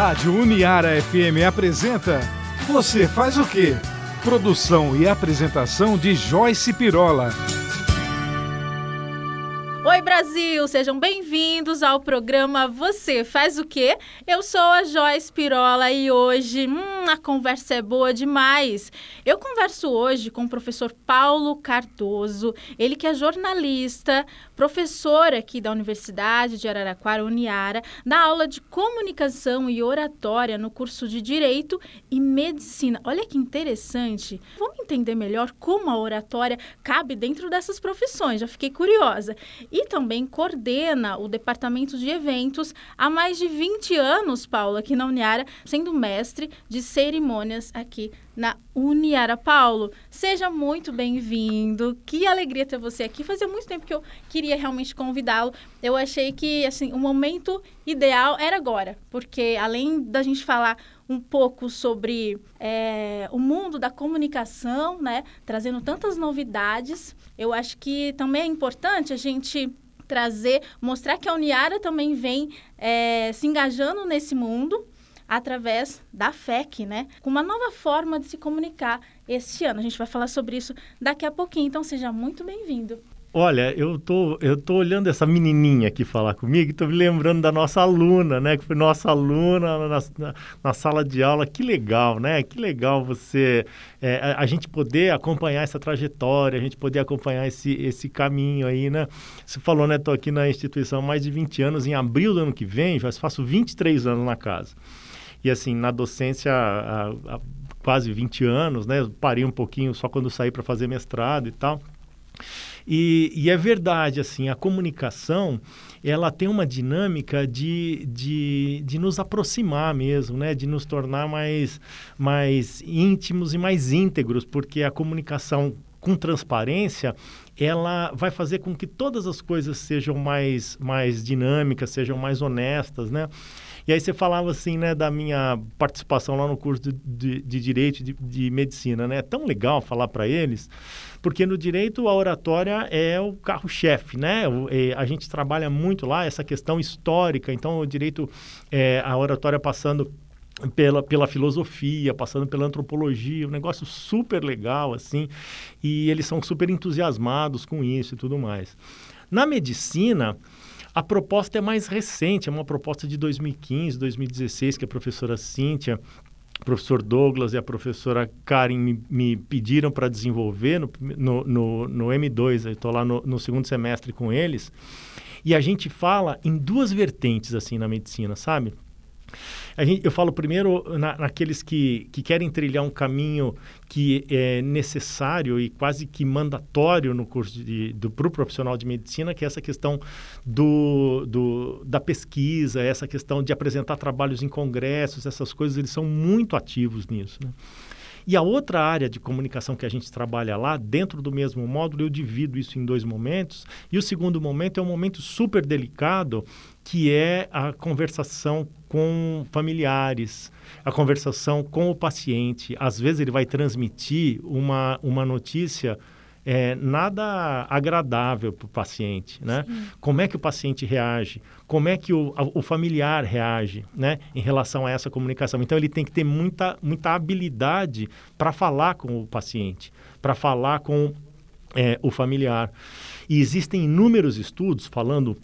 Rádio Uniara FM apresenta Você faz o quê? Produção e apresentação de Joyce Pirola. Oi, Brasil! Sejam bem-vindos ao programa Você Faz o Quê? Eu sou a Joyce Pirola e hoje hum, a conversa é boa demais. Eu converso hoje com o professor Paulo Cardoso, ele que é jornalista, professor aqui da Universidade de Araraquara, Uniara, na aula de comunicação e oratória no curso de Direito e Medicina. Olha que interessante. Vamos entender melhor como a oratória cabe dentro dessas profissões. Já fiquei curiosa e também coordena o departamento de eventos há mais de 20 anos, Paula, aqui na Uniara, sendo mestre de cerimônias aqui na Uniara. Paulo, seja muito bem-vindo. Que alegria ter você aqui. Fazia muito tempo que eu queria realmente convidá-lo. Eu achei que assim, o momento ideal era agora, porque além da gente falar um pouco sobre é, o mundo da comunicação, né, trazendo tantas novidades, eu acho que também é importante a gente trazer, mostrar que a Uniara também vem é, se engajando nesse mundo através da FEC, né? Com uma nova forma de se comunicar este ano. A gente vai falar sobre isso daqui a pouquinho, então seja muito bem-vindo. Olha, eu tô, eu tô olhando essa menininha aqui falar comigo e tô me lembrando da nossa aluna, né? Que foi nossa aluna na, na, na sala de aula. Que legal, né? Que legal você... É, a, a, gente poder acompanhar essa trajetória, a gente poder acompanhar esse, esse caminho aí, né? Você falou, né? Tô aqui na instituição há mais de 20 anos. Em abril do ano que vem, já faço 23 anos na casa. E assim, na docência há, há quase 20 anos, né? Parei um pouquinho só quando saí para fazer mestrado e tal. E, e, é verdade, assim, a comunicação, ela tem uma dinâmica de, de, de nos aproximar mesmo, né? De nos tornar mais, mais íntimos e mais íntegros, porque a comunicação com transparência, ela vai fazer com que todas as coisas sejam mais, mais dinâmicas, sejam mais honestas, né? E aí você falava assim, né, da minha participação lá no curso de, de, de Direito de, de Medicina, né? É tão legal falar para eles, porque no direito a oratória é o carro-chefe, né? É, a gente trabalha muito lá essa questão histórica, então o direito, é, a oratória passando pela, pela filosofia, passando pela antropologia, um negócio super legal, assim, e eles são super entusiasmados com isso e tudo mais. Na medicina, a proposta é mais recente, é uma proposta de 2015, 2016, que a professora Cíntia, o professor Douglas e a professora Karen me, me pediram para desenvolver no, no, no, no, M2, eu estou lá no, no segundo semestre com eles, e a gente fala em duas vertentes, assim, na medicina, sabe? Gente, eu falo primeiro na, naqueles que, que querem trilhar um caminho que é necessário e quase que mandatório no curso para o pro profissional de medicina, que é essa questão do, do, da pesquisa, essa questão de apresentar trabalhos em congressos, essas coisas, eles são muito ativos nisso. Né? E a outra área de comunicação que a gente trabalha lá, dentro do mesmo módulo, eu divido isso em dois momentos. E o segundo momento é um momento super delicado, que é a conversação com familiares, a conversação com o paciente. Às vezes ele vai transmitir uma, uma notícia é, nada agradável para o paciente, né? Sim. Como é que o paciente reage? Como é que o, o familiar reage, né? Em relação a essa comunicação. Então, ele tem que ter muita, muita habilidade para falar com o paciente, para falar com é, o familiar. E existem inúmeros estudos falando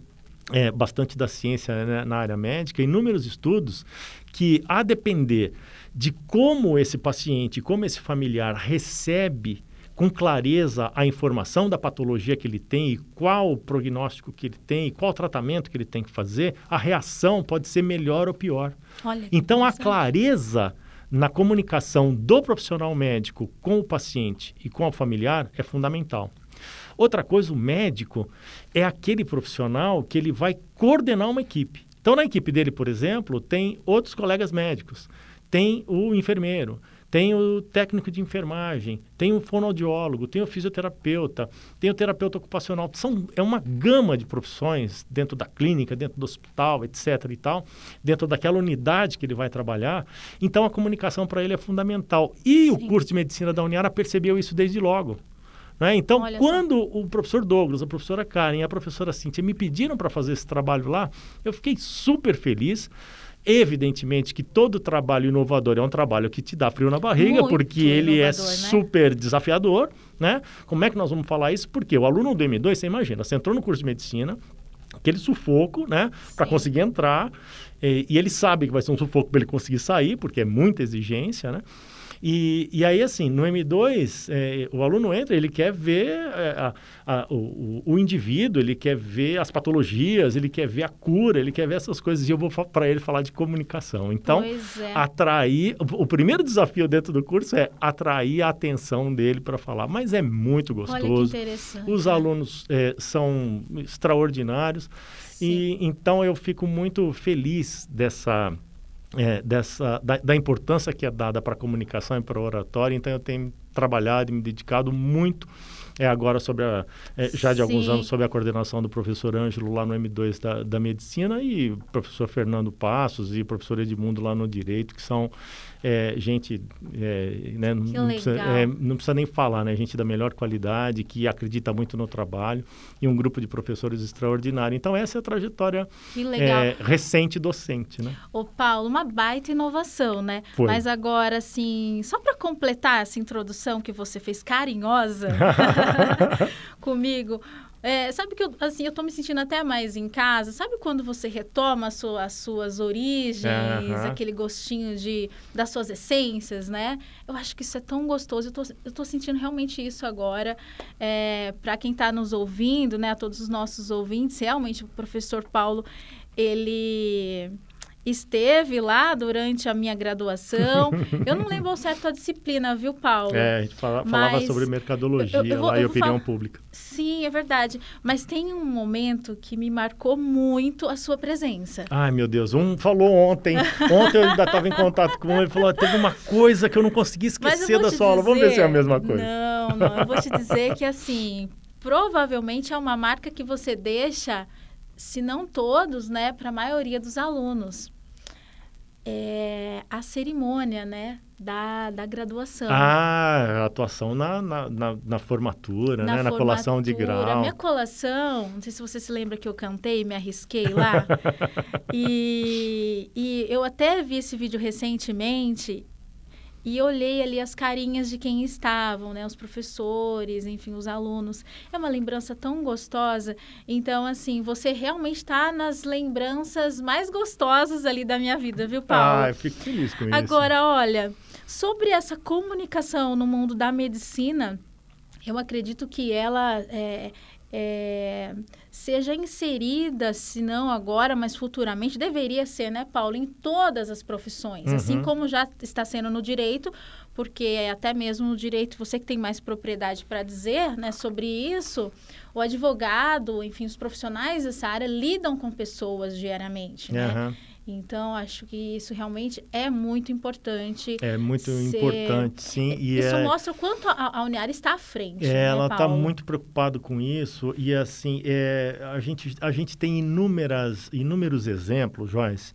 é, bastante da ciência né, na área médica, inúmeros estudos que, a depender de como esse paciente, como esse familiar recebe com clareza a informação da patologia que ele tem e qual o prognóstico que ele tem, e qual tratamento que ele tem que fazer, a reação pode ser melhor ou pior. Olha, então, a clareza na comunicação do profissional médico com o paciente e com o familiar é fundamental. Outra coisa, o médico é aquele profissional que ele vai coordenar uma equipe. Então, na equipe dele, por exemplo, tem outros colegas médicos, tem o enfermeiro, tem o técnico de enfermagem, tem o fonoaudiólogo, tem o fisioterapeuta, tem o terapeuta ocupacional. São, é uma gama de profissões dentro da clínica, dentro do hospital, etc. e tal, dentro daquela unidade que ele vai trabalhar. Então, a comunicação para ele é fundamental. E Sim. o curso de medicina da Uniara percebeu isso desde logo. Né? Então, Olha quando só. o professor Douglas, a professora Karen e a professora Cíntia me pediram para fazer esse trabalho lá, eu fiquei super feliz Evidentemente que todo trabalho inovador é um trabalho que te dá frio na barriga, Muito porque ele é né? super desafiador, né? Como é que nós vamos falar isso? Porque o aluno do M2, você imagina, você entrou no curso de medicina, aquele sufoco, né, para conseguir entrar, e, e ele sabe que vai ser um sufoco para ele conseguir sair, porque é muita exigência, né? E, e aí, assim, no M2, é, o aluno entra, ele quer ver é, a- a- o, o- indivíduo, ele quer ver as patologias, ele quer ver a cura, ele quer ver essas coisas. E eu vou para ele falar de comunicação. Então, é. atrair. O primeiro desafio dentro do curso é atrair a atenção dele para falar. Mas é muito gostoso. interessante. Os né? alunos é, são extraordinários. E então eu fico muito feliz dessa. É, dessa da, da importância que é dada para a comunicação e para a oratória, então eu tenho trabalhado e me dedicado muito é agora sobre a, é, já de alguns Sim. anos sobre a coordenação do professor Ângelo lá no M2 da, da medicina e o professor Fernando Passos e o professor Edmundo lá no direito que são é, gente é, né, não, precisa, é, não precisa nem falar né gente da melhor qualidade que acredita muito no trabalho e um grupo de professores extraordinário então essa é a trajetória é, recente docente né Ô, Paulo, uma baita inovação, né? Foi. Mas agora, assim, só para completar essa introdução que você fez carinhosa comigo, é, sabe que eu, assim, eu tô me sentindo até mais em casa. Sabe quando você retoma sua- as suas origens, Aham. aquele gostinho de, das suas essências, né? Eu acho que isso é tão gostoso. Eu tô, eu tô sentindo realmente isso agora. É, para quem está nos ouvindo, né? A todos os nossos ouvintes, realmente o professor Paulo, ele esteve lá durante a minha graduação. eu não lembro ao certo a disciplina, viu, Paulo? é, a gente fala- falava sobre mercadologia eu- eu vou- lá e opinião falar- pública Sim, é verdade. Mas tem um momento que me marcou muito a sua presença. Ai, meu Deus, um falou ontem. Ontem eu ainda estava em contato com ele. Ele falou: teve uma coisa que eu não consegui esquecer da sua aula. Vamos ver se é a dizer- mesma coisa. Não, não. Eu vou te dizer que, assim, provavelmente é uma marca que você deixa, se não todos, né, para a maioria dos alunos. É a cerimônia, né, da, da graduação. Ah, a atuação na, na, na, na formatura, né? Na colação de formatura. grau. Minha colação, não sei se você se lembra que eu cantei, me arrisquei lá. e, e eu até vi esse vídeo recentemente e olhei ali as carinhas de quem estavam, né? Os professores, enfim, os alunos. É uma lembrança tão gostosa. Então, assim, você realmente está nas lembranças mais gostosas ali da minha vida, viu, Paulo? Ah, eu fico feliz com isso. Agora, olha, sobre essa comunicação no mundo da medicina, eu acredito que ela é, é, seja inserida, se não agora, mas futuramente, deveria ser, né, Paulo, em todas as profissões, assim Uhum. como já está sendo no direito, porque até mesmo no direito, você que tem mais propriedade para dizer, né, sobre isso, o advogado, enfim, os profissionais dessa área lidam com pessoas diariamente, né? Então, acho que isso realmente é muito importante. É muito Ser- importante, sim. E isso é... mostra o quanto a, a Uniara está à frente. É, né, ela está muito preocupada com isso e assim é, a gente a gente tem inúmeras inúmeros exemplos, Joyce,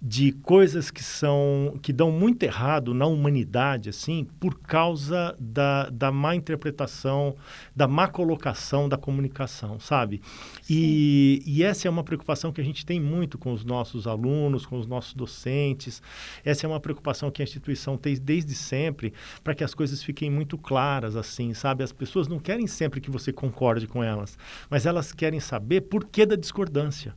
de coisas que são que dão muito errado na humanidade assim por causa da, da má interpretação, da má colocação da comunicação, sabe? E, e essa é uma preocupação que a gente tem muito com os nossos alunos, com os nossos docentes. Essa é uma preocupação que a instituição tem desde sempre para que as coisas fiquem muito claras, assim, sabe? As pessoas não querem sempre que você concorde com elas, mas elas querem saber por que da discordância.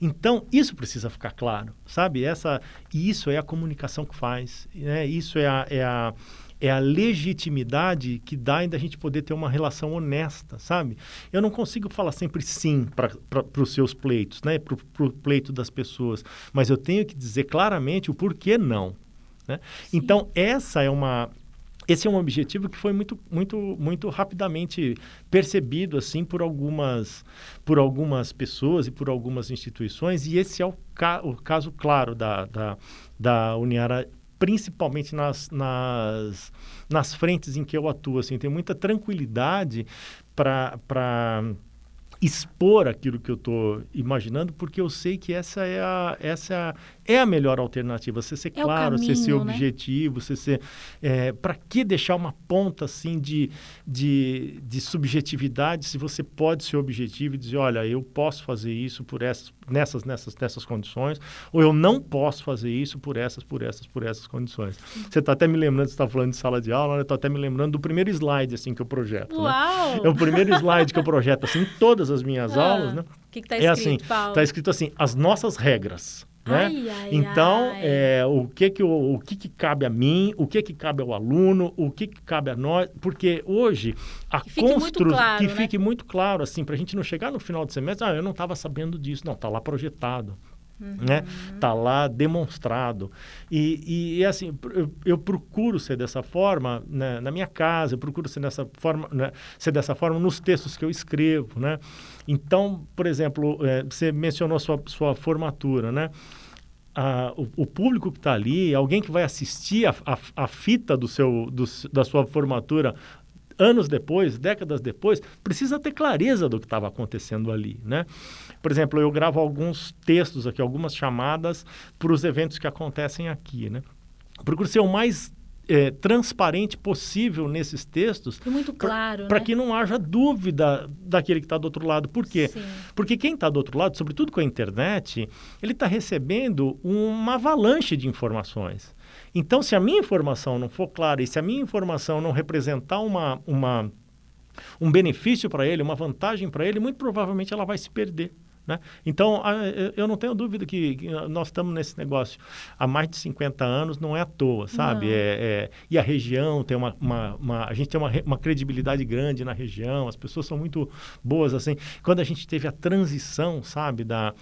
Então, isso precisa ficar claro, sabe? Essa, e isso é a comunicação que faz, né? Isso é a, é a, é a legitimidade que dá ainda a gente poder ter uma relação honesta, sabe? Eu não consigo falar sempre sim para os seus pleitos, né? Para o pleito das pessoas, mas eu tenho que dizer claramente o porquê não. Né? Então, essa é uma, esse é um objetivo que foi muito, muito, muito rapidamente percebido assim por algumas, por algumas pessoas e por algumas instituições, e esse é o, ca o caso claro da, da, da Uniara, principalmente nas, nas, nas frentes em que eu atuo. Assim, tem muita tranquilidade para expor aquilo que eu estou imaginando, porque eu sei que essa é a, essa é a, melhor alternativa. Você ser É claro, você ser caminho, né? objetivo, você ser. É, Para que deixar uma ponta assim de, de, de subjetividade se você pode ser objetivo e dizer, olha, eu posso fazer isso por essas, nessas, nessas, nessas condições, ou eu não posso fazer isso por essas, por essas, por essas condições. Você está até me lembrando, você está falando de sala de aula, né? Estou até me lembrando do primeiro slide assim que eu projeto. né? Uau! É o primeiro slide que eu projeto assim, em todas as minhas Ah, aulas, né? O que, que tá é escrito, assim, Paulo? Está escrito assim, as nossas regras. Né? Ai, ai, então, ai. é, o, que que, o, o que que cabe a mim, o que que cabe ao aluno, o que que cabe a nós, porque hoje a Que fique muito constru- claro, que né? fique muito claro, assim, para a gente não chegar no final do semestre, ah, eu não estava sabendo disso, não, está lá projetado. Uhum. Né? Tá lá demonstrado. E, e, e, assim, eu, eu procuro ser dessa forma né, na minha casa, eu procuro ser dessa forma, né, ser dessa forma nos textos que eu escrevo. Né? Então, por exemplo, eh, você mencionou sua, sua formatura, né? O, o público que está ali, alguém que vai assistir a, a, a fita do seu, do, da sua formatura anos depois, décadas depois, precisa ter clareza do que estava acontecendo ali, né? Por exemplo, eu gravo alguns textos aqui, algumas chamadas para os eventos que acontecem aqui, né? Procuro ser o mais eh, transparente possível nesses textos E muito claro, para né? que não haja dúvida daquele que está do outro lado. Por quê? Sim. Porque quem está do outro lado, sobretudo com a internet, ele está recebendo uma avalanche de informações. Então, se a minha informação não for clara e se a minha informação não representar uma, uma, um benefício para ele, uma vantagem para ele, muito provavelmente ela vai se perder. Né? Então, eu- não tenho dúvida que, nós estamos nesse negócio há mais de 50 anos, não é à toa, sabe? É, é- e a região tem uma, uma- uma- A gente tem uma, uma credibilidade grande na região, as pessoas são muito boas, assim. Quando a gente teve a transição, sabe, da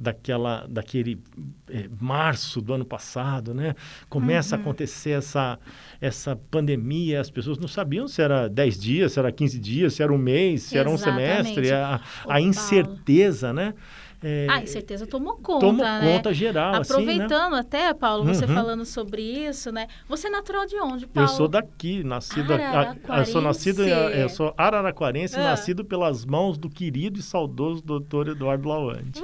daquela daquele eh, março do ano passado, né? Começa a acontecer essa essa pandemia, as pessoas não sabiam se era 10 dias, se era 15 dias, se era um mês, se era um Exatamente. semestre, a, a incerteza, né? É, Ah, certeza tomou conta, tomou né? conta geral, assim, né? Aproveitando até, Paulo, você Uhum. falando sobre isso, né? Você é natural de onde, Eu Paulo? sou daqui, nascido. a- a- eu sou nascido, Araraquarense. eu sou araraquarense, Ah. nascido pelas mãos do querido e saudoso doutor Eduardo Lawande.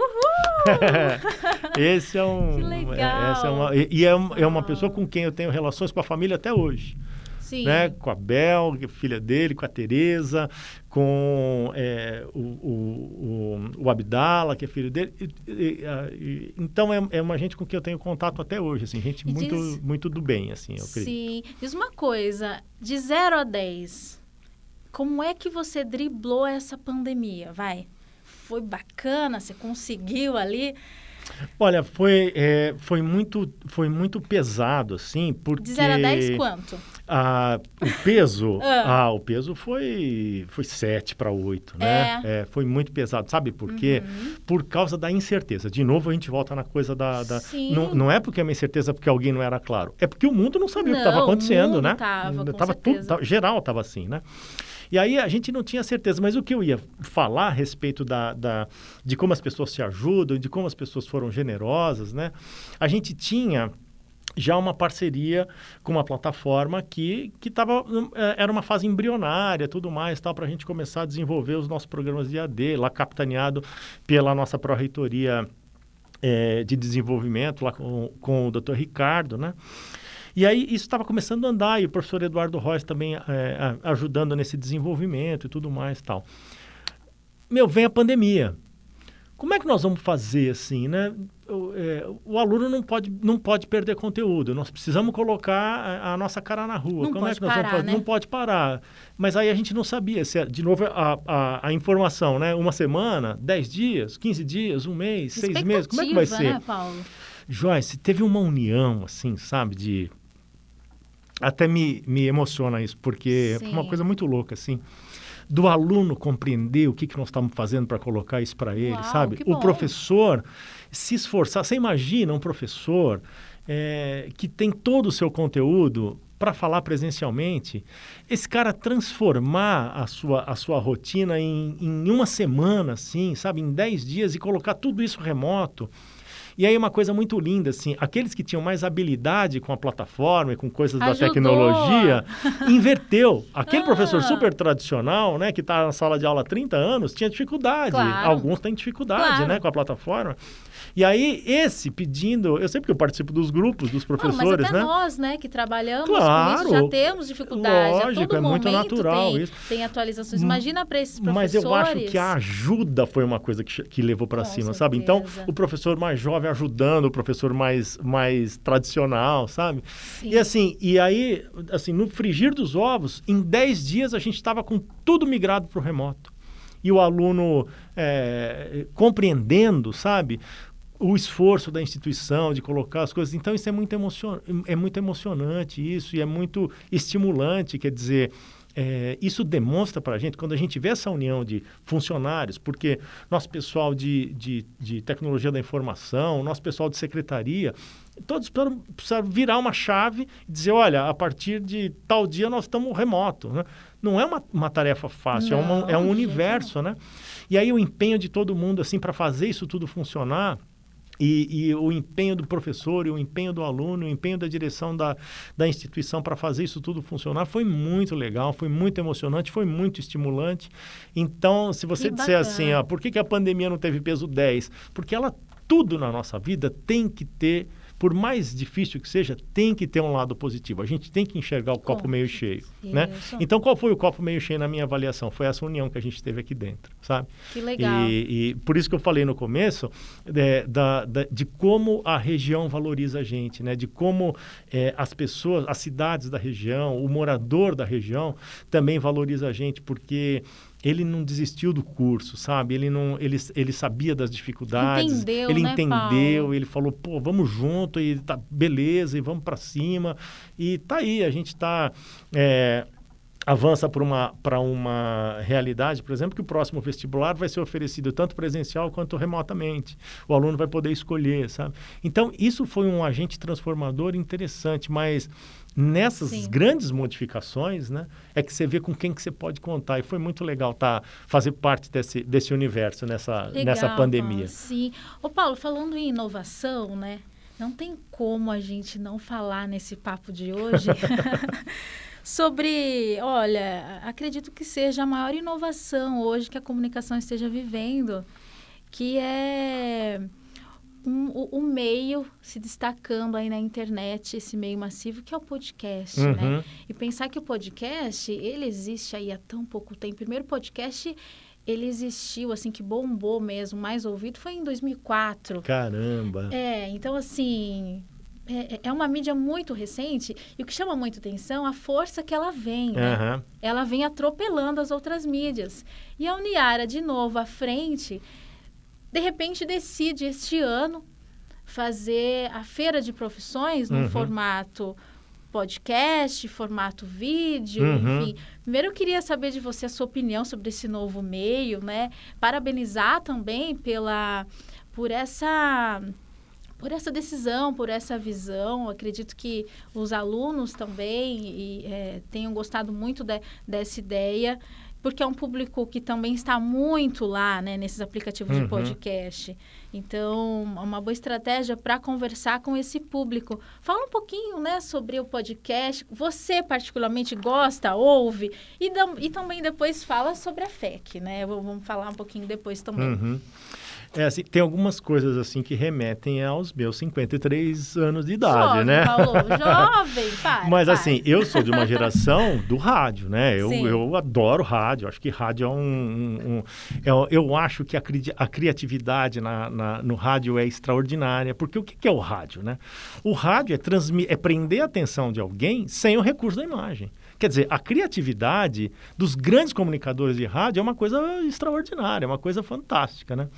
Esse é um. Que legal. essa é uma, e e é, um- é uma pessoa com quem eu tenho relações com a família até hoje. Sim. Né? Com a Bel, é filha dele, com a Tereza, com é, o, o, o, o Abdala, que é filho dele. E- e- a- e- então é, é uma gente com quem eu tenho contato até hoje, assim, gente E muito, diz- muito do bem, assim, eu acredito. Sim. Diz uma coisa, de 0 a 10, como é que você driblou essa pandemia? Vai. Foi bacana? Você conseguiu ali? Olha, foi, é, foi, muito, foi muito pesado, assim, porque... De 0 a 10, quanto? Ah, o peso, Ah. ah. o peso foi foi 7 para 8, né? É, foi muito pesado. Sabe por quê? Uhum. Por causa da incerteza. De novo, a gente volta na coisa da. da- não, não é porque é uma incerteza porque alguém não era claro. É porque o mundo não sabia o que Não, estava acontecendo, né? tava, com tava certeza. tava- geral estava assim, né? E aí a gente não tinha certeza, mas o que eu ia falar a respeito da, da, de como as pessoas se ajudam, de como as pessoas foram generosas, né? A gente tinha já uma parceria com uma plataforma que, que tava, eh, era uma fase embrionária tudo mais, tal, para a gente começar a desenvolver os nossos programas de AD, lá capitaneado pela nossa pró-reitoria eh, de desenvolvimento, lá com, com o Dr. Ricardo, né? E aí isso estava começando a andar, e o professor Eduardo Reis também eh, a- ajudando nesse desenvolvimento e tudo mais tal. Meu, vem a pandemia. Como é que nós vamos fazer assim, né? O, é, o aluno não pode, não pode perder conteúdo. Nós precisamos colocar a, a nossa cara na rua. Não Como é que nós parar, vamos fazer? né? Não pode parar. Mas aí a gente não sabia. Se, é- de novo, a, a, a informação, né? Uma semana, dez dias, 15 dias, um mês, seis meses. Como é que vai ser? Né, Paulo? Joyce, teve uma união, assim, sabe, de... Até me, me emociona isso, porque Sim. é uma coisa muito louca, assim. Do aluno compreender o que, que nós estamos fazendo para colocar isso para ele, Uau, sabe? O professor se esforçar. Você imagina um professor é, que tem todo o seu conteúdo para falar presencialmente, esse cara transformar a sua, a sua rotina em, em uma semana, assim, sabe? Em 10 dias e colocar tudo isso remoto. E aí uma coisa muito linda, assim, aqueles que tinham mais habilidade com a plataforma e com coisas Ajudou. da tecnologia, inverteu. Aquele Ah. professor super tradicional, né, que está na sala de aula há 30 anos, tinha dificuldade. Claro. Alguns têm dificuldade, Claro. né, com a plataforma. E aí, esse pedindo, eu sei porque eu participo dos grupos dos Não, mas professores, até né? nós, né, que trabalhamos Claro. com isso, já temos dificuldade. a Lógico, todo é muito natural tem, isso. tem atualizações. Imagina para esses Mas professores. eu acho que a ajuda foi uma coisa que, que levou para cima, sabe? Então, certeza. o professor mais jovem ajudando o professor mais, mais tradicional, sabe? Sim. E assim, e aí, assim, no frigir dos ovos, em 10 dias a gente estava com tudo migrado para o remoto. E o aluno é, compreendendo, sabe? O esforço da instituição de colocar as coisas. Então, isso é muito, emocion... é muito emocionante, isso, e é muito estimulante. Quer dizer, é, isso demonstra para a gente, quando a gente vê essa união de funcionários, porque nosso pessoal de, de, de tecnologia da informação, nosso pessoal de secretaria, todos precisam virar uma chave e dizer, olha, a partir de tal dia nós estamos remoto. Né? Não é uma, uma tarefa fácil, é, uma- Não, é um universo, né? E aí o empenho de todo mundo, assim, para fazer isso tudo funcionar, e, e o empenho do professor, e o empenho do aluno, o empenho da direção da, da instituição para fazer isso tudo funcionar foi muito legal, foi muito emocionante, foi muito estimulante. Então, se você Que disser bacana. assim, ó, por que, que a pandemia não teve peso 10? Porque ela, tudo na nossa vida tem que ter, por mais difícil que seja, tem que ter um lado positivo. A gente tem que enxergar o copo meio cheio. Né? Isso. Então, qual foi o copo meio cheio na minha avaliação? Foi essa união que a gente teve aqui dentro, sabe? Que legal. E, e por isso que eu falei no começo é, da, da- de como a região valoriza a gente, né? De como é, as pessoas, as cidades da região, o morador da região também valoriza a gente, porque ele não desistiu do curso, sabe? Ele não, ele, ele sabia das dificuldades, Entendeu, ele né, entendeu, Paulo? ele falou, pô, vamos junto e tá beleza e vamos para cima e tá aí, a gente tá é, avança para uma, para uma realidade, por exemplo, que o próximo vestibular vai ser oferecido tanto presencial quanto remotamente. O aluno vai poder escolher, sabe? Então, isso foi um agente transformador interessante, mas nessas Sim. grandes modificações, né, é que você vê com quem que você pode contar. E foi muito legal tá, fazer parte desse, desse universo nessa, Legal, nessa pandemia. Sim. Ô, Paulo, falando em inovação, né? Não tem como a gente não falar nesse papo de hoje sobre, olha, acredito que seja a maior inovação hoje que a comunicação esteja vivendo, que é um, o, meio se destacando aí na internet, esse meio massivo que é o podcast, né? Uhum. E pensar que o podcast, ele existe aí há tão pouco tempo. Primeiro podcast, ele existiu, assim, que bombou mesmo, mais ouvido, foi em 2004. Caramba. É, então, assim, é, é uma mídia muito recente e o que chama muito atenção é a força que ela vem, né? Aham. Ela vem atropelando as outras mídias. E a Uniara, de novo, à frente, de repente decide este ano fazer a feira de profissões no Uhum. formato podcast, formato vídeo, Uhum. enfim. Primeiro eu queria saber de você a sua opinião sobre esse novo meio, né? Parabenizar também pela por essa por essa decisão, por essa visão. Acredito que os alunos também e, é, tenham gostado muito de- dessa ideia, porque é um público que também está muito lá, né, nesses aplicativos Uhum. de podcast. Então, é uma boa estratégia para conversar com esse público. Fala um pouquinho, né, sobre o podcast. Você particularmente gosta, ouve e, e também depois fala sobre a FEC, né? Vamos falar um pouquinho depois também. Uhum. É, assim, tem algumas coisas assim que remetem aos meus 53 anos de idade, jovem, né? Paulo, jovem, pai. Mas pai. assim, eu sou de uma geração do rádio, né? Eu, Sim. eu adoro rádio. Acho que rádio é um. um- um- eu, eu acho que a, cri- a criatividade na, na- no rádio é extraordinária. Porque o que, que é o rádio, né? O rádio é, transmi- é prender a atenção de alguém sem o recurso da imagem. Quer dizer, a criatividade dos grandes comunicadores de rádio é uma coisa extraordinária, é uma coisa fantástica, né?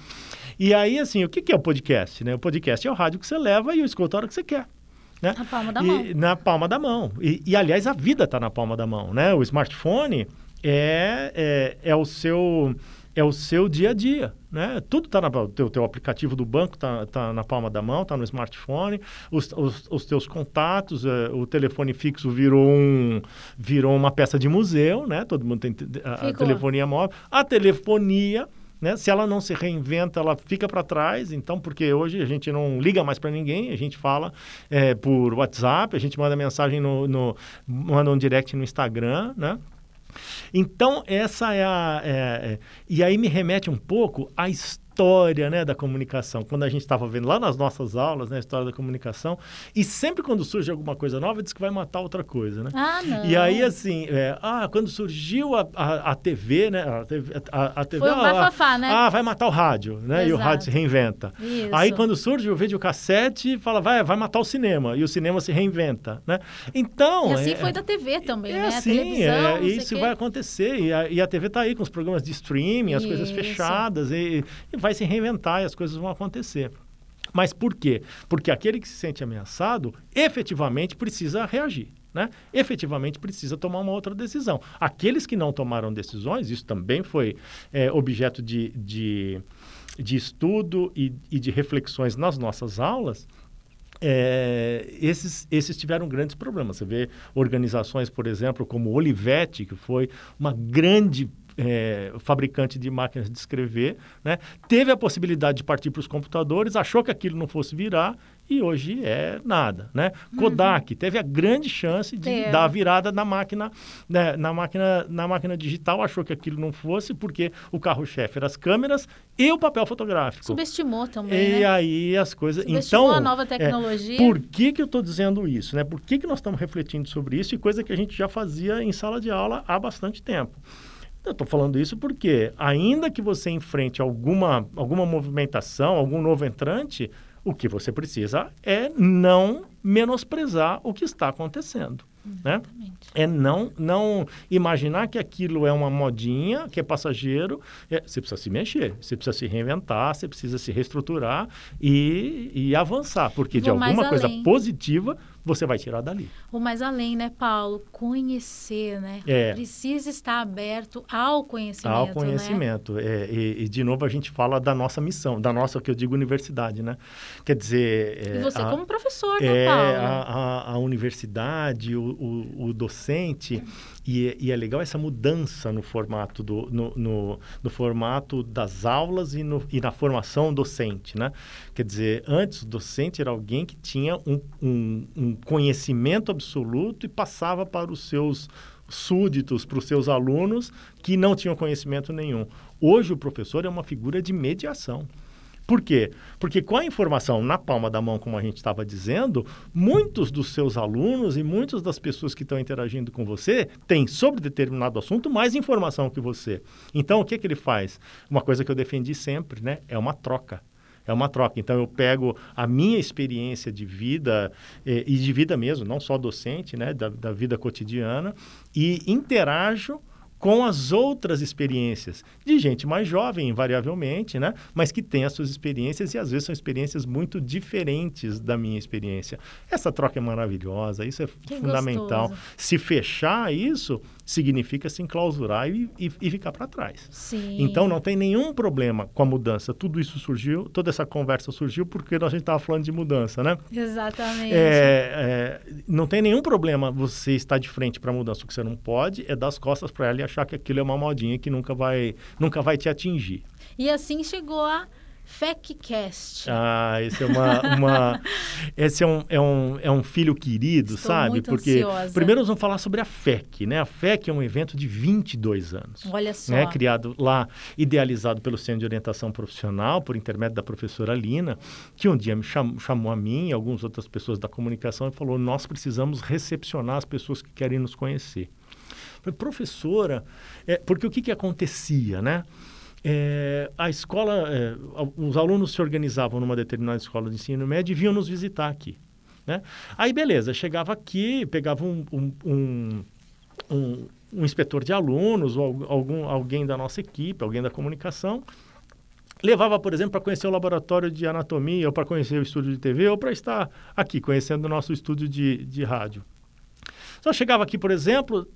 E aí, assim, o que, que é o podcast? Né? O podcast é o rádio que você leva e escuta a hora que você quer. Né? Na palma da E- mão. Na palma da mão. E, e, aliás, a vida está na palma da mão, né? O smartphone é, é, é o seu é o seu dia a dia, né? Tudo está na o teu, teu aplicativo do banco está tá na palma da mão, está no smartphone, os, os, os teus contatos, eh, o telefone fixo virou um virou uma peça de museu, né? Todo mundo tem te- a, a telefonia móvel, a telefonia Né? Se ela não se reinventa, ela fica para trás. Então, porque hoje a gente não liga mais para ninguém, a gente fala é, por WhatsApp, a gente manda mensagem no, no, manda um direct no Instagram, né? Então, essa é a. É, é, e aí me remete um pouco à história história né, da comunicação. Quando a gente estava vendo lá nas nossas aulas, né, a história da comunicação, e sempre quando surge alguma coisa nova, diz que vai matar outra coisa, né? Ah, não. E aí, assim, é, ah, quando surgiu a, a, a TV, né? A TV, a, a TV Foi um ah, bafafá, né? Ah, vai matar o rádio, né? Exato. E o rádio se reinventa. Isso. Aí, quando surge o videocassete, fala, vai, vai matar o cinema. E o cinema se reinventa, né? Então... E assim é, foi da TV também, é né? assim, é, isso vai acontecer. E a, e a TV está aí com os programas de streaming, as coisas Isso. fechadas, e, e vai se reinventar e as coisas vão acontecer. Mas por quê? Porque aquele que se sente ameaçado efetivamente precisa reagir. Né? Efetivamente precisa tomar uma outra decisão. Aqueles que não tomaram decisões, isso também foi é, objeto de, de, de estudo e, e de reflexões nas nossas aulas, é, esses, esses tiveram grandes problemas. Você vê organizações, por exemplo, como Olivetti, que foi uma grande é, fabricante de máquinas de escrever, né? teve a possibilidade de partir para os computadores, achou que aquilo não fosse virar e hoje é nada, né? Kodak teve a grande chance de Teve. dar a virada na máquina, né, na máquina, na máquina digital, achou que aquilo não fosse porque o carro-chefe era as câmeras e o papel fotográfico. Subestimou também, E né? aí as coisas. Subestimou Então, a nova é, tecnologia. por que, que eu estou dizendo isso? Né? Por que, que nós estamos refletindo sobre isso e coisa que a gente já fazia em sala de aula há bastante tempo? Eu estou falando isso porque, ainda que você enfrente alguma, alguma movimentação, algum novo entrante, o que você precisa é não menosprezar o que está acontecendo. Né? É não, não imaginar que aquilo é uma modinha, que é passageiro. É, você precisa se mexer, você precisa se reinventar, você precisa se reestruturar e, e avançar, porque de Vou mais alguma coisa positiva você vai tirar dali. Ou mais além, né, Paulo? Conhecer, né? É. Precisa estar aberto ao conhecimento, Ao né? conhecimento. É, e, e, de novo, a gente fala da nossa missão, da nossa, que eu digo, universidade, né? Quer dizer... E é, você a- como professor, né, É, Paulo? a, a, a universidade, o, o, o docente, e, e é legal essa mudança no formato, do, no, no, no formato das aulas e, no, e na formação docente, né? Quer dizer, antes o docente era alguém que tinha um, um, um conhecimento absoluto e passava para os seus súditos, para os seus alunos que não tinham conhecimento nenhum. Hoje o professor é uma figura de mediação. Por quê? Porque com a informação na palma da mão, como a gente estava dizendo, muitos dos seus alunos e muitas das pessoas que estão interagindo com você têm sobre determinado assunto mais informação que você. Então, o que, que ele faz? Uma coisa que eu defendi sempre, né? É uma troca. É uma troca. Então, eu pego a minha experiência de vida, eh, e de vida mesmo, não só docente, né? Da, da vida cotidiana, e interajo com as outras experiências de gente mais jovem, invariavelmente, né? Mas que tem as suas experiências e às vezes são experiências muito diferentes da minha experiência. Essa troca é maravilhosa, isso é Que fundamental. gostoso. Se fechar isso, significa se enclausurar e, e, e ficar para trás. Sim. Então não tem nenhum problema com a mudança. Tudo isso surgiu, toda essa conversa surgiu porque a gente estava falando de mudança, né? Exatamente. É, é, não tem nenhum problema você estar de frente para a mudança. O que você não pode é dar as costas para ela e achar que aquilo é uma modinha que nunca vai, nunca vai te atingir. E assim chegou a FECcast. Ah, esse é uma, uma esse é um, é um, é um filho querido, Estou sabe? Porque ansiosa. primeiro nós vamos falar sobre a FEC, né? A FEC é um evento de 22 anos. Olha só. né, criado lá, idealizado pelo Centro de Orientação Profissional, por intermédio da professora Lina, que um dia me chamou, chamou a mim e algumas outras pessoas da comunicação e falou: nós precisamos recepcionar as pessoas que querem nos conhecer. Eu Falei, professora, é, porque o que, que acontecia, né? É, a escola, é, os alunos se organizavam numa determinada escola de ensino médio e vinham nos visitar aqui. Né? Aí, beleza, chegava aqui, pegava um, um, um, um, um inspetor de alunos ou al- algum, alguém da nossa equipe, alguém da comunicação, levava, por exemplo, para conhecer o laboratório de anatomia, ou para conhecer o estúdio de TV, ou para estar aqui, conhecendo o nosso estúdio de, de rádio. Só chegava aqui, por exemplo,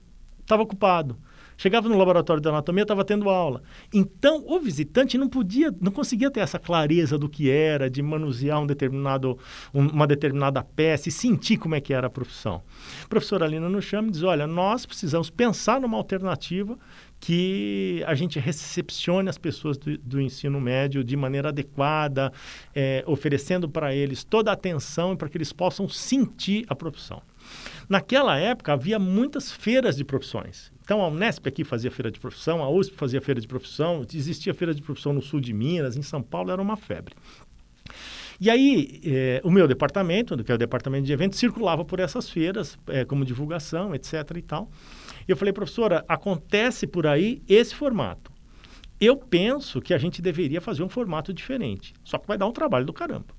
estava ocupado. Chegava no laboratório de anatomia, estava tendo aula. Então, o visitante não podia, não conseguia ter essa clareza do que era, de manusear um determinado, um, uma determinada peça e sentir como é que era a profissão. A professora Alina nos chama e diz, olha, nós precisamos pensar numa alternativa que a gente recepcione as pessoas do, do ensino médio de maneira adequada, é, oferecendo para eles toda a atenção para que eles possam sentir a profissão. Naquela época havia muitas feiras de profissões. Então a Unesp aqui fazia feira de profissão, a USP fazia feira de profissão, existia feira de profissão no sul de Minas, em São Paulo era uma febre. E aí, é, o meu departamento, que é o departamento de eventos, circulava por essas feiras, é, como divulgação, etc. e tal. E eu falei, professora, acontece por aí esse formato. Eu penso que a gente deveria fazer um formato diferente, só que vai dar um trabalho do caramba.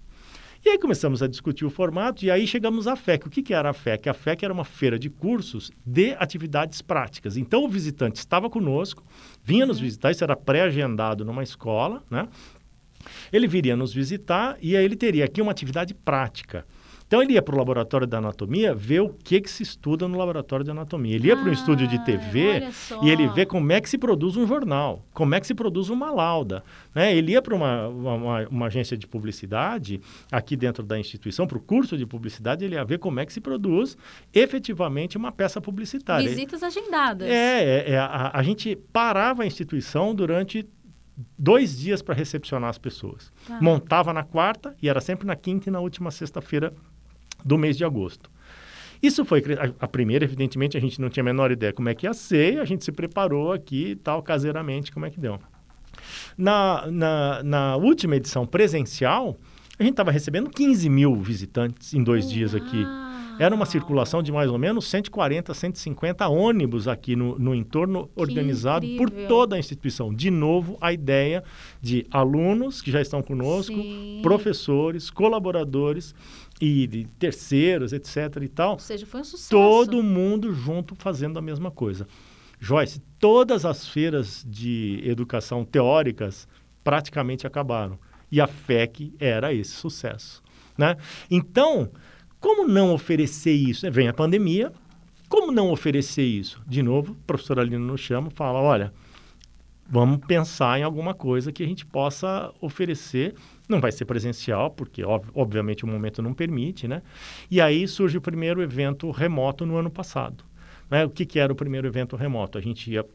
E aí começamos a discutir o formato e aí chegamos à FEC. O que, que era a FEC? A FEC era uma feira de cursos de atividades práticas. Então o visitante estava conosco, vinha nos uhum. visitar, isso era pré-agendado numa escola, né? Ele viria nos visitar e aí ele teria aqui uma atividade prática. Então ele ia para o laboratório da anatomia ver o que, que se estuda no laboratório de anatomia. Ele ia ah, para um estúdio de TV e ele vê como é que se produz um jornal, como é que se produz uma lauda. Né? Ele ia para uma, uma, uma, agência de publicidade aqui dentro da instituição, para o curso de publicidade, ele ia ver como é que se produz efetivamente uma peça publicitária. Visitas agendadas. É, é, é a, a gente parava a instituição durante dois dias para recepcionar as pessoas. Tá. Montava na quarta e era sempre na quinta e na última sexta-feira do mês de agosto. Isso foi a, a, primeira, evidentemente, a gente não tinha a menor ideia como é que ia ser, a gente se preparou aqui e tal, caseiramente, como é que deu. Na, na, na última edição presencial, a gente estava recebendo 15 mil visitantes em dois Uau. dias aqui. Era uma circulação de mais ou menos 140, 150 ônibus aqui no, no entorno, que organizado incrível. por toda a instituição. De novo, a ideia de alunos que já estão conosco, Sim. professores, colaboradores e de terceiros, etc. e tal. Ou seja, foi um sucesso. Todo mundo junto fazendo a mesma coisa. Joyce, todas as feiras de educação teóricas praticamente acabaram. E a FEC era esse sucesso. Né? Então, como não oferecer isso? Vem a pandemia, como não oferecer isso? De novo, a professora Alina nos chama fala, olha, vamos pensar em alguma coisa que a gente possa oferecer não vai ser presencial, porque ob obviamente o momento não permite, né? E aí surge o primeiro evento remoto no ano passado. Né? O que, que era o primeiro evento remoto? A gente ia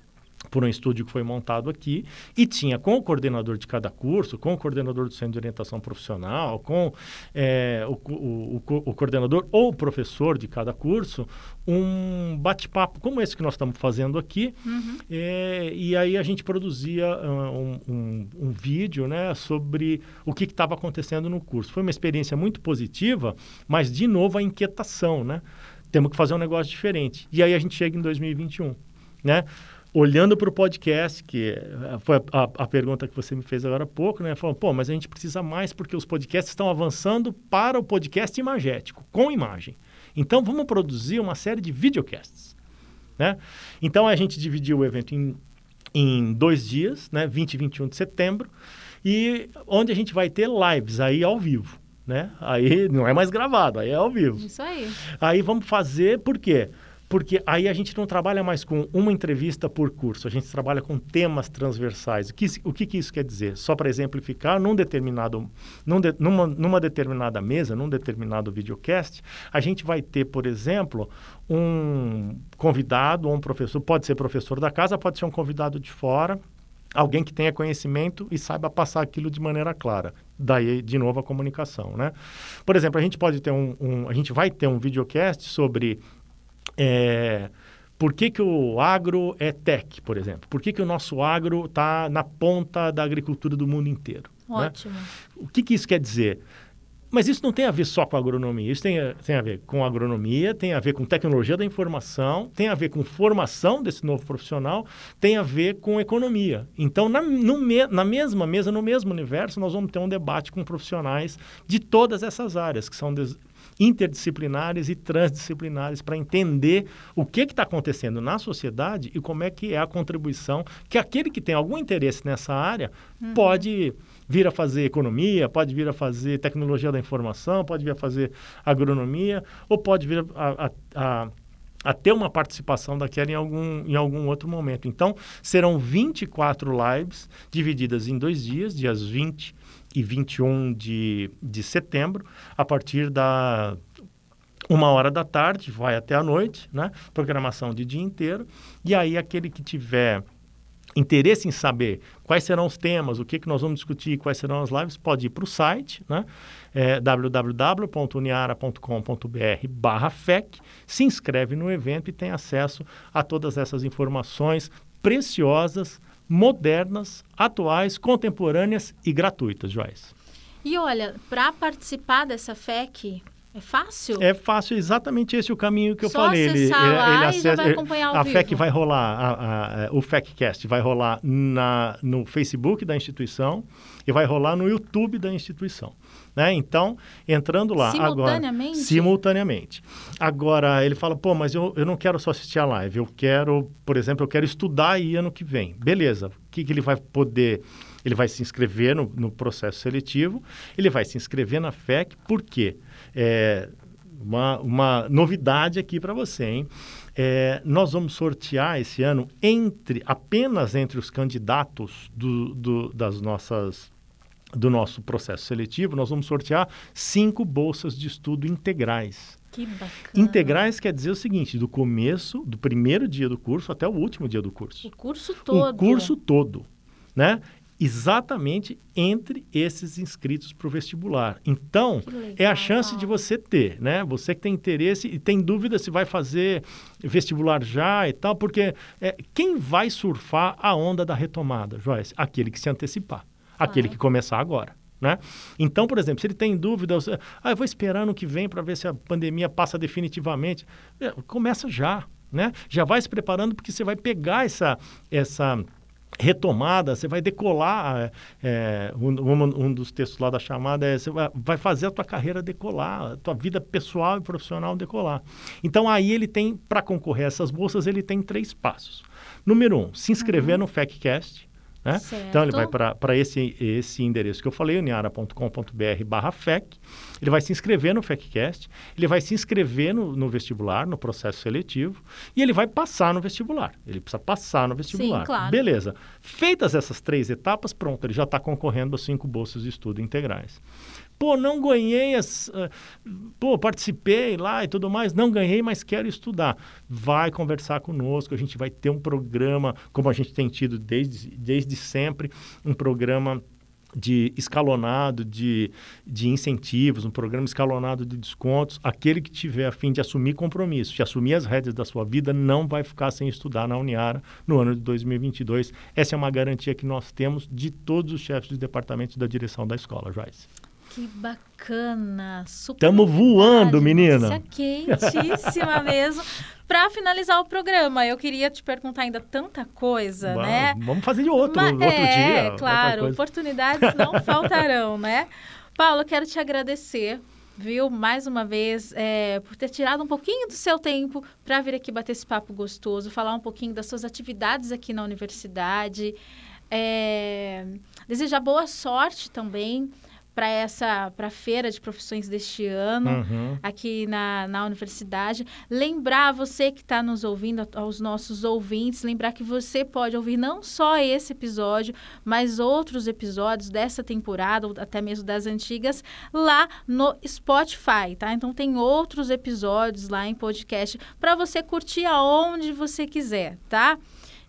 por um estúdio que foi montado aqui e tinha com o coordenador de cada curso, com o coordenador do centro de orientação profissional, com é, o, o, o, o, coordenador ou o professor de cada curso, um bate-papo como esse que nós estamos fazendo aqui. Uhum. É, e aí a gente produzia um, um, um, vídeo né, sobre o que estava acontecendo no curso. Foi uma experiência muito positiva, mas de novo a inquietação, né? Temos que fazer um negócio diferente. E aí a gente chega em 2021, né? Olhando para o podcast, que eh, foi a, a, pergunta que você me fez agora há pouco, né? Falando, pô, mas a gente precisa mais porque os podcasts estão avançando para o podcast imagético, com imagem. Então, vamos produzir uma série de videocasts, né? Então, a gente dividiu o evento em, em dois dias, né? 20 e 21 de setembro, e onde a gente vai ter lives aí ao vivo, né? Aí não é mais gravado, aí é ao vivo. Isso aí. Aí vamos fazer, por quê? Porque porque aí a gente não trabalha mais com uma entrevista por curso, a gente trabalha com temas transversais. O que, o que, que isso quer dizer? Só para exemplificar, num determinado, num de, numa, numa determinada mesa, num determinado videocast, a gente vai ter, por exemplo, um convidado ou um professor, pode ser professor da casa, pode ser um convidado de fora, alguém que tenha conhecimento e saiba passar aquilo de maneira clara. Daí, de novo, a comunicação, né? Por exemplo, a gente pode ter um, um a gente vai ter um videocast sobre é, por que, que o agro é tech, por exemplo? Por que, que o nosso agro está na ponta da agricultura do mundo inteiro? Né? Ótimo. Né? O que, que isso quer dizer? Mas isso não tem a ver só com agronomia, isso tem, tem a ver com agronomia, tem a ver com tecnologia da informação, tem a ver com formação desse novo profissional, tem a ver com economia. Então, na, no, na mesma mesa, no mesmo universo, nós vamos ter um debate com profissionais de todas essas áreas, que são des, interdisciplinares e transdisciplinares para entender o que está acontecendo na sociedade e como é que é a contribuição que aquele que tem algum interesse nessa área uhum. pode vir a fazer economia, pode vir a fazer tecnologia da informação, pode vir a fazer agronomia ou pode vir a, a, a a ter uma participação daquela em algum, em algum outro momento. Então, serão 24 lives divididas em dois dias, dias 20 e 21 de, de setembro, a partir da uma hora da tarde, vai até a noite, né? Programação de dia inteiro. E aí, aquele que tiver interesse em saber quais serão os temas, o que, que nós vamos discutir, quais serão as lives, pode ir para o site, né? É, www.uniara.com.br barra FEC, se inscreve no evento e tem acesso a todas essas informações preciosas, modernas, atuais, contemporâneas e gratuitas, Joyce. E olha, para participar dessa FEC, é fácil? É fácil, exatamente esse é o caminho que eu Só falei. Ele, ele, ele acessa, vai acompanhar a vivo. FEC vai rolar, a, a, a, o FECcast vai rolar na, no Facebook da instituição e vai rolar no YouTube da instituição. Né? Então, entrando lá simultaneamente? agora... Simultaneamente. Agora, ele fala, pô, mas eu, eu não quero só assistir a live, eu quero, por exemplo, eu quero estudar aí ano que vem. Beleza, o que, que ele vai poder... Ele vai se inscrever no, no processo seletivo, ele vai se inscrever na FEC, por quê? É, uma, uma novidade aqui para você, hein? É, nós vamos sortear esse ano entre apenas entre os candidatos do, do, das nossas do nosso processo seletivo, nós vamos sortear cinco bolsas de estudo integrais. Que bacana. Integrais quer dizer o seguinte, do começo, do primeiro dia do curso até o último dia do curso. O curso todo. O curso todo, né? Exatamente entre esses inscritos para o vestibular. Então, é a chance de você ter, né? Você que tem interesse e tem dúvida se vai fazer vestibular já e tal, porque é, quem vai surfar a onda da retomada, Joyce? Aquele que se antecipar, aquele que começar agora. Né? Então, por exemplo, se ele tem dúvida, ah, eu vou esperar no que vem para ver se a pandemia passa definitivamente. É, começa já, né? Já vai se preparando porque você vai pegar essa, essa retomada, você vai decolar. É, um, um, dos textos lá da chamada é você vai fazer a tua carreira decolar, a tua vida pessoal e profissional decolar. Então aí ele tem, para concorrer a essas bolsas, ele tem três passos. Número um, se inscrever uhum. no FECcast. Né? Então ele vai para esse, esse endereço que eu falei, uniara.com.br barra FEC. Ele vai se inscrever no FECcast, ele vai se inscrever no, no, vestibular, no processo seletivo, e ele vai passar no vestibular. Ele precisa passar no vestibular. Sim, claro. Beleza. Feitas essas três etapas, pronto, ele já está concorrendo a cinco bolsas de estudo integrais. Pô, não ganhei, as, uh, pô, participei lá e tudo mais, não ganhei, mas quero estudar. Vai conversar conosco, a gente vai ter um programa, como a gente tem tido desde, desde sempre, um programa de escalonado de, de incentivos, um programa escalonado de descontos. Aquele que tiver a fim de assumir compromisso, de assumir as rédeas da sua vida, não vai ficar sem estudar na Uniara no ano de 2022. Essa é uma garantia que nós temos de todos os chefes de departamentos da direção da escola, Joyce. Que bacana! Estamos voando, menina! quentíssima mesmo. Para finalizar o programa, eu queria te perguntar ainda tanta coisa, vamos, né? Vamos fazer de outro, Mas, outro é, dia. claro, oportunidades não faltarão, né? Paulo, quero te agradecer viu, mais uma vez, é, por ter tirado um pouquinho do seu tempo para vir aqui bater esse papo gostoso, falar um pouquinho das suas atividades aqui na universidade. É, desejar boa sorte também para essa para a feira de profissões deste ano uhum. aqui na, na universidade lembrar você que está nos ouvindo aos nossos ouvintes lembrar que você pode ouvir não só esse episódio mas outros episódios dessa temporada ou até mesmo das antigas lá no Spotify tá então tem outros episódios lá em podcast para você curtir aonde você quiser tá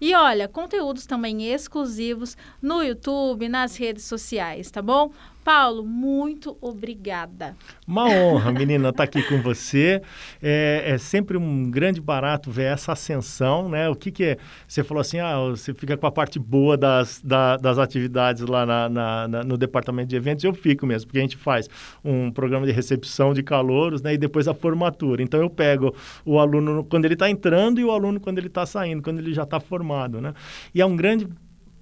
e olha, conteúdos também exclusivos no YouTube, nas redes sociais, tá bom? Paulo, muito obrigada. Uma honra, menina, estar tá aqui com você. É, é, sempre um grande barato ver essa ascensão, né? O que, que é? Você falou assim, ah, você fica com a parte boa das, da, das atividades lá na, na, na, no departamento de eventos. Eu fico mesmo, porque a gente faz um programa de recepção de calouros, né? E depois a formatura. Então eu pego o aluno quando ele está entrando e o aluno quando ele está saindo, quando ele já está formado, né? E é um grande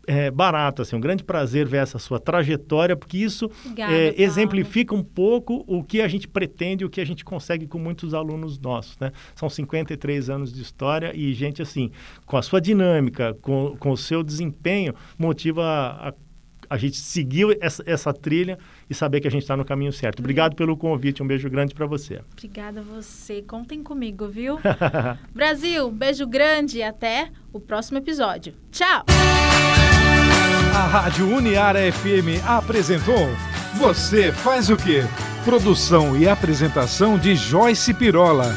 é, barato, assim, um grande prazer ver essa sua trajetória, porque isso Obrigada, é, exemplifica um pouco o que a gente pretende, o que a gente consegue com muitos alunos nossos, né? São 53 anos de história e gente assim, com a sua dinâmica, com, com o seu desempenho, motiva a, a, a gente seguir essa, essa trilha e saber que a gente está no caminho certo. Obrigado pelo convite, um beijo grande para você. Obrigada a você, contem comigo, viu? Brasil, beijo grande e até o próximo episódio. Tchau! A Rádio Uniara FM apresentou Você faz o quê? Produção e apresentação de Joyce Pirola.